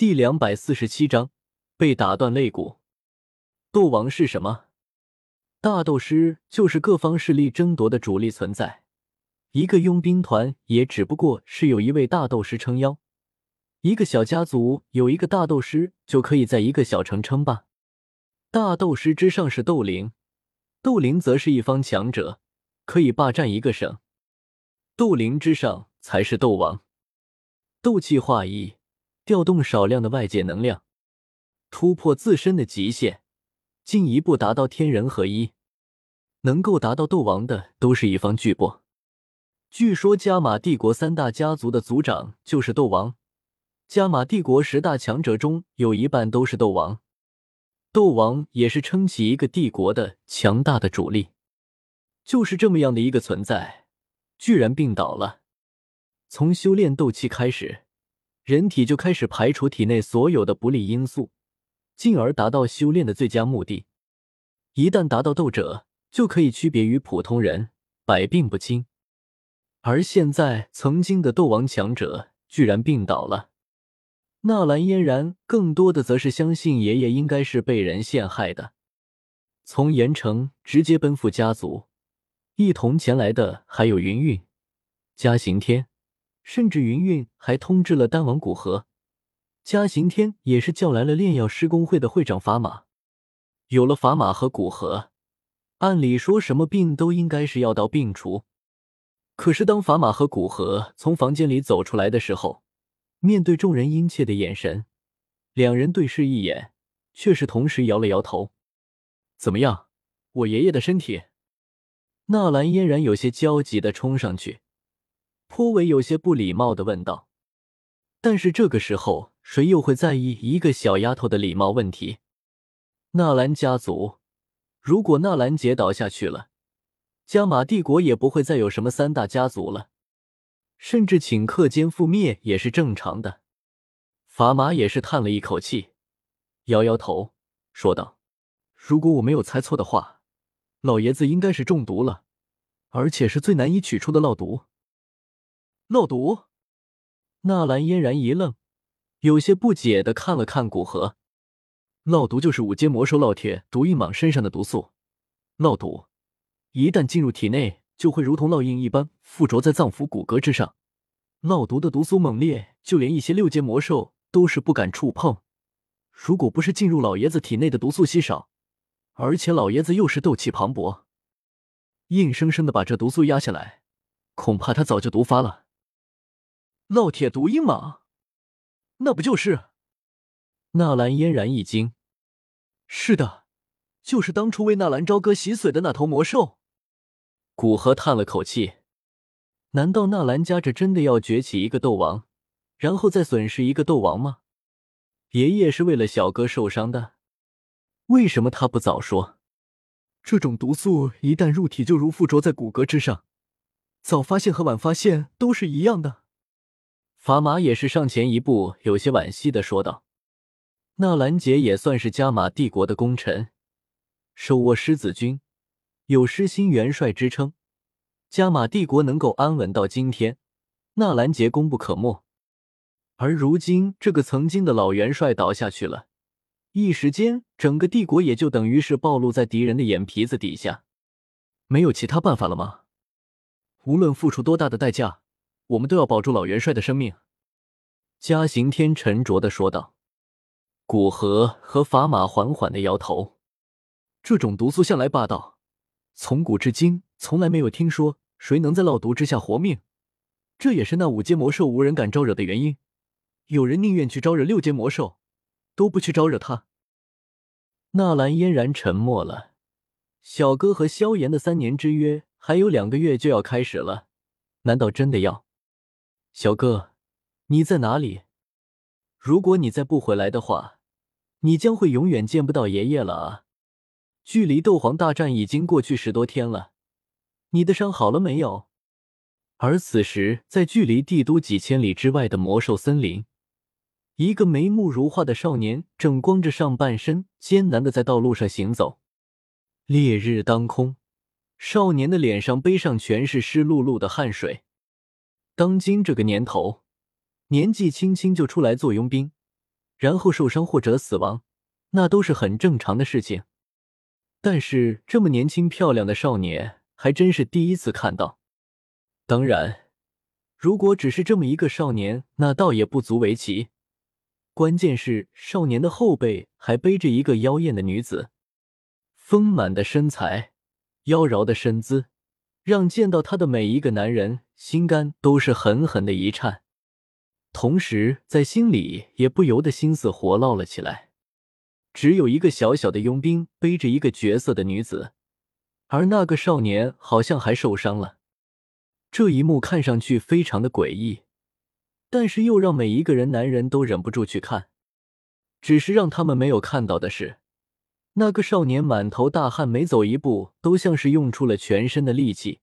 第两百四十七章被打断肋骨。斗王是什么？大斗师就是各方势力争夺的主力存在。一个佣兵团也只不过是有一位大斗师撑腰，一个小家族有一个大斗师就可以在一个小城称霸。大斗师之上是斗灵，斗灵则是一方强者，可以霸占一个省。斗灵之上才是斗王。斗气化一。调动少量的外界能量，突破自身的极限，进一步达到天人合一。能够达到斗王的，都是一方巨擘。据说加玛帝国三大家族的族长就是斗王，加玛帝国十大强者中有一半都是斗王。斗王也是撑起一个帝国的强大的主力。就是这么样的一个存在，居然病倒了。从修炼斗气开始。人体就开始排除体内所有的不利因素，进而达到修炼的最佳目的。一旦达到斗者，就可以区别于普通人，百病不侵。而现在，曾经的斗王强者居然病倒了。纳兰嫣然更多的则是相信爷爷应该是被人陷害的。从盐城直接奔赴家族，一同前来的还有云韵、嘉行天。甚至云韵还通知了丹王古河，嘉刑天也是叫来了炼药师工会的会长法马。有了法马和古河，按理说什么病都应该是药到病除。可是当法马和古河从房间里走出来的时候，面对众人殷切的眼神，两人对视一眼，却是同时摇了摇头。怎么样，我爷爷的身体？纳兰嫣然有些焦急的冲上去。颇为有些不礼貌的问道：“但是这个时候，谁又会在意一个小丫头的礼貌问题？纳兰家族，如果纳兰杰倒下去了，加玛帝国也不会再有什么三大家族了，甚至顷刻间覆灭也是正常的。”法马也是叹了一口气，摇摇头，说道：“如果我没有猜错的话，老爷子应该是中毒了，而且是最难以取出的烙毒。”烙毒，纳兰嫣然一愣，有些不解的看了看古河。烙毒就是五阶魔兽烙铁毒印蟒身上的毒素。烙毒一旦进入体内，就会如同烙印一般附着在脏腑骨骼之上。烙毒的毒素猛烈，就连一些六阶魔兽都是不敢触碰。如果不是进入老爷子体内的毒素稀少，而且老爷子又是斗气磅礴，硬生生的把这毒素压下来，恐怕他早就毒发了。烙铁毒鹰蟒，那不就是？纳兰嫣然一惊。是的，就是当初为纳兰朝歌洗髓的那头魔兽。古河叹了口气。难道纳兰家这真的要崛起一个斗王，然后再损失一个斗王吗？爷爷是为了小哥受伤的，为什么他不早说？这种毒素一旦入体，就如附着在骨骼之上，早发现和晚发现都是一样的。法马也是上前一步，有些惋惜的说道：“纳兰杰也算是加玛帝国的功臣，手握狮子军，有狮心元帅之称。加玛帝国能够安稳到今天，纳兰杰功不可没。而如今这个曾经的老元帅倒下去了，一时间整个帝国也就等于是暴露在敌人的眼皮子底下。没有其他办法了吗？无论付出多大的代价。”我们都要保住老元帅的生命。”嘉刑天沉着的说道。古河和法马缓缓的摇头。这种毒素向来霸道，从古至今从来没有听说谁能在烙毒之下活命。这也是那五阶魔兽无人敢招惹的原因。有人宁愿去招惹六阶魔兽，都不去招惹他。纳兰嫣然沉默了。小哥和萧炎的三年之约还有两个月就要开始了，难道真的要？小哥，你在哪里？如果你再不回来的话，你将会永远见不到爷爷了啊！距离斗皇大战已经过去十多天了，你的伤好了没有？而此时，在距离帝都几千里之外的魔兽森林，一个眉目如画的少年正光着上半身，艰难的在道路上行走。烈日当空，少年的脸上背上全是湿漉漉的汗水。当今这个年头，年纪轻轻就出来做佣兵，然后受伤或者死亡，那都是很正常的事情。但是这么年轻漂亮的少年，还真是第一次看到。当然，如果只是这么一个少年，那倒也不足为奇。关键是少年的后背还背着一个妖艳的女子，丰满的身材，妖娆的身姿，让见到他的每一个男人心肝都是狠狠的一颤，同时在心里也不由得心思活络了起来。只有一个小小的佣兵背着一个绝色的女子，而那个少年好像还受伤了。这一幕看上去非常的诡异，但是又让每一个人男人都忍不住去看。只是让他们没有看到的是，那个少年满头大汗，每走一步都像是用出了全身的力气，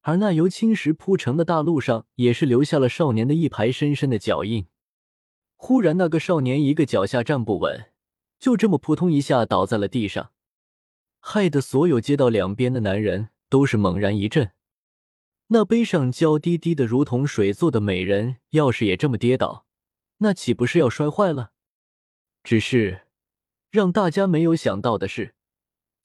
而那由青石铺成的大路上也是留下了少年的一排深深的脚印。忽然，那个少年一个脚下站不稳。就这么扑通一下倒在了地上，害得所有街道两边的男人都是猛然一震。那背上娇滴滴的如同水做的美人，要是也这么跌倒，那岂不是要摔坏了？只是让大家没有想到的是，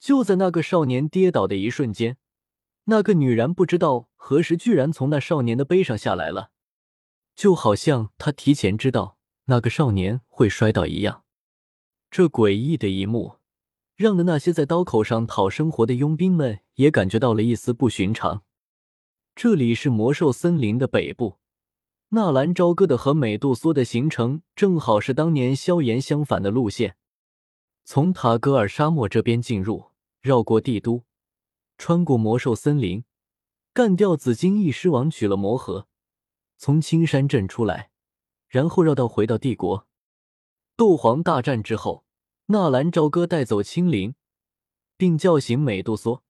就在那个少年跌倒的一瞬间，那个女人不知道何时居然从那少年的背上下来了，就好像她提前知道那个少年会摔倒一样。这诡异的一幕，让的那些在刀口上讨生活的佣兵们也感觉到了一丝不寻常。这里是魔兽森林的北部，纳兰朝歌的和美杜莎的行程正好是当年萧炎相反的路线，从塔格尔沙漠这边进入，绕过帝都，穿过魔兽森林，干掉紫金翼狮王，取了魔盒，从青山镇出来，然后绕道回到帝国。斗皇大战之后，纳兰朝歌带走青灵，并叫醒美杜莎，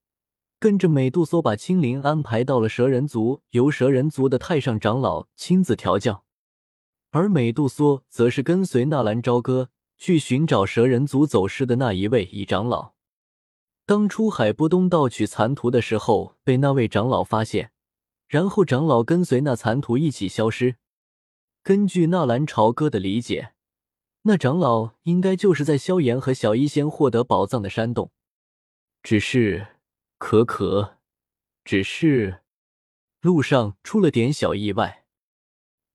跟着美杜莎把青灵安排到了蛇人族，由蛇人族的太上长老亲自调教。而美杜莎则是跟随纳兰朝歌去寻找蛇人族走失的那一位乙长老。当初海波东盗取残图的时候，被那位长老发现，然后长老跟随那残图一起消失。根据纳兰朝歌的理解。那长老应该就是在萧炎和小医仙获得宝藏的山洞，只是可可，只是路上出了点小意外。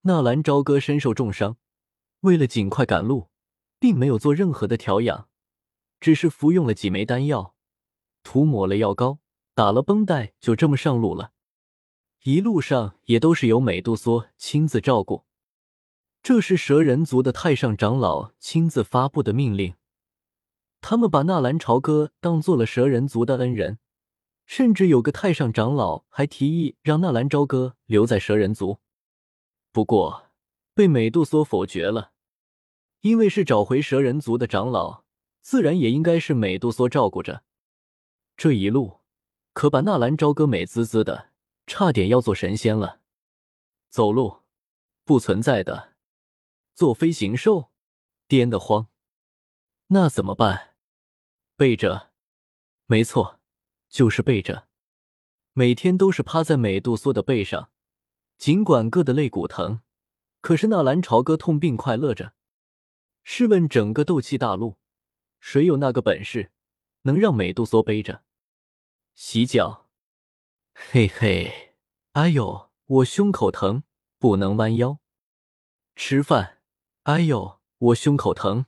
纳兰朝歌身受重伤，为了尽快赶路，并没有做任何的调养，只是服用了几枚丹药，涂抹了药膏，打了绷带，就这么上路了。一路上也都是由美杜莎亲自照顾。这是蛇人族的太上长老亲自发布的命令，他们把纳兰朝歌当做了蛇人族的恩人，甚至有个太上长老还提议让纳兰朝歌留在蛇人族，不过被美杜莎否决了，因为是找回蛇人族的长老，自然也应该是美杜莎照顾着。这一路可把纳兰朝歌美滋滋的，差点要做神仙了。走路不存在的。做飞行兽，颠得慌，那怎么办？背着，没错，就是背着，每天都是趴在美杜莎的背上，尽管硌得肋骨疼，可是纳兰朝歌痛并快乐着。试问整个斗气大陆，谁有那个本事能让美杜莎背着？洗脚，嘿嘿，哎呦，我胸口疼，不能弯腰。吃饭。哎呦，我胸口疼。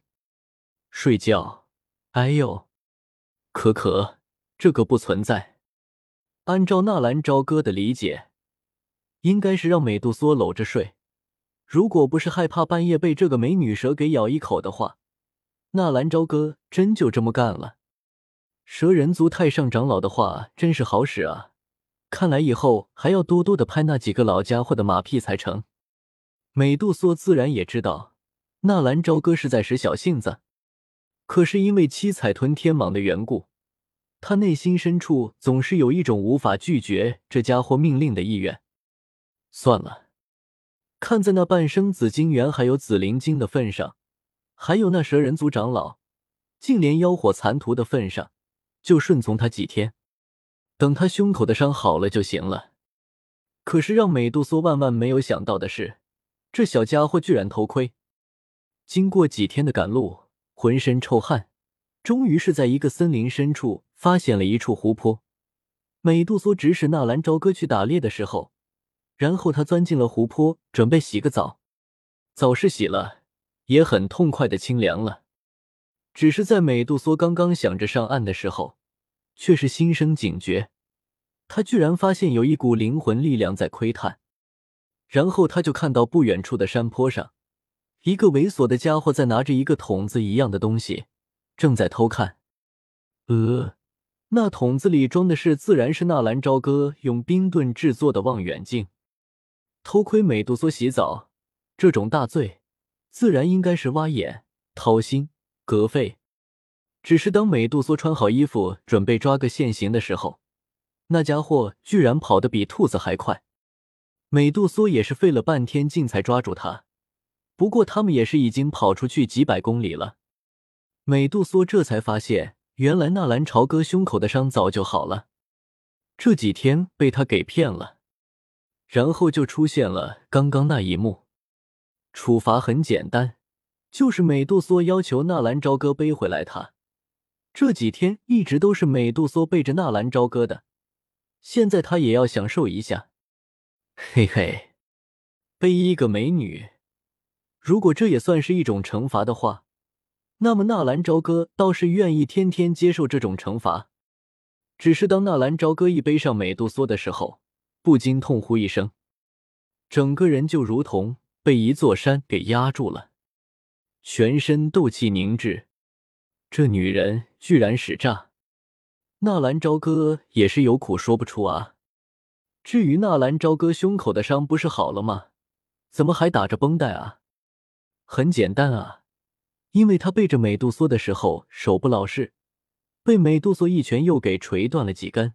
睡觉，哎呦，可可，这个不存在。按照纳兰朝歌的理解，应该是让美杜莎搂着睡。如果不是害怕半夜被这个美女蛇给咬一口的话，纳兰朝歌真就这么干了。蛇人族太上长老的话真是好使啊！看来以后还要多多的拍那几个老家伙的马屁才成。美杜莎自然也知道。纳兰朝歌是在使小性子，可是因为七彩吞天蟒的缘故，他内心深处总是有一种无法拒绝这家伙命令的意愿。算了，看在那半生紫金元还有紫灵晶的份上，还有那蛇人族长老竟连妖火残图的份上，就顺从他几天，等他胸口的伤好了就行了。可是让美杜莎万万没有想到的是，这小家伙居然偷窥。经过几天的赶路，浑身臭汗，终于是在一个森林深处发现了一处湖泊。美杜莎指使纳兰朝歌去打猎的时候，然后他钻进了湖泊，准备洗个澡。澡是洗了，也很痛快的清凉了。只是在美杜莎刚刚想着上岸的时候，却是心生警觉，他居然发现有一股灵魂力量在窥探。然后他就看到不远处的山坡上，一个猥琐的家伙在拿着一个桶子一样的东西，正在偷看。呃，那桶子里装的是，自然是纳兰朝歌用冰盾制作的望远镜。偷窥美杜莎洗澡，这种大罪，自然应该是挖眼、掏心、割肺。只是当美杜莎穿好衣服，准备抓个现行的时候，那家伙居然跑得比兔子还快。美杜莎也是费了半天劲才抓住他，不过他们也是已经跑出去几百公里了。美杜莎这才发现，原来纳兰朝歌胸口的伤早就好了，这几天被他给骗了。然后就出现了刚刚那一幕，处罚很简单，就是美杜莎要求纳兰朝歌背回来他。这几天一直都是美杜莎背着纳兰朝歌的，现在他也要享受一下。嘿嘿，背一个美女，如果这也算是一种惩罚的话，那么纳兰朝歌倒是愿意天天接受这种惩罚。只是当纳兰朝歌一背上美杜莎的时候，不禁痛呼一声，整个人就如同被一座山给压住了，全身斗气凝滞。这女人居然使诈，纳兰朝歌也是有苦说不出啊。至于纳兰朝歌胸口的伤不是好了吗？怎么还打着绷带啊？很简单啊，因为他背着美杜莎的时候手不老实，被美杜莎一拳又给锤断了几根。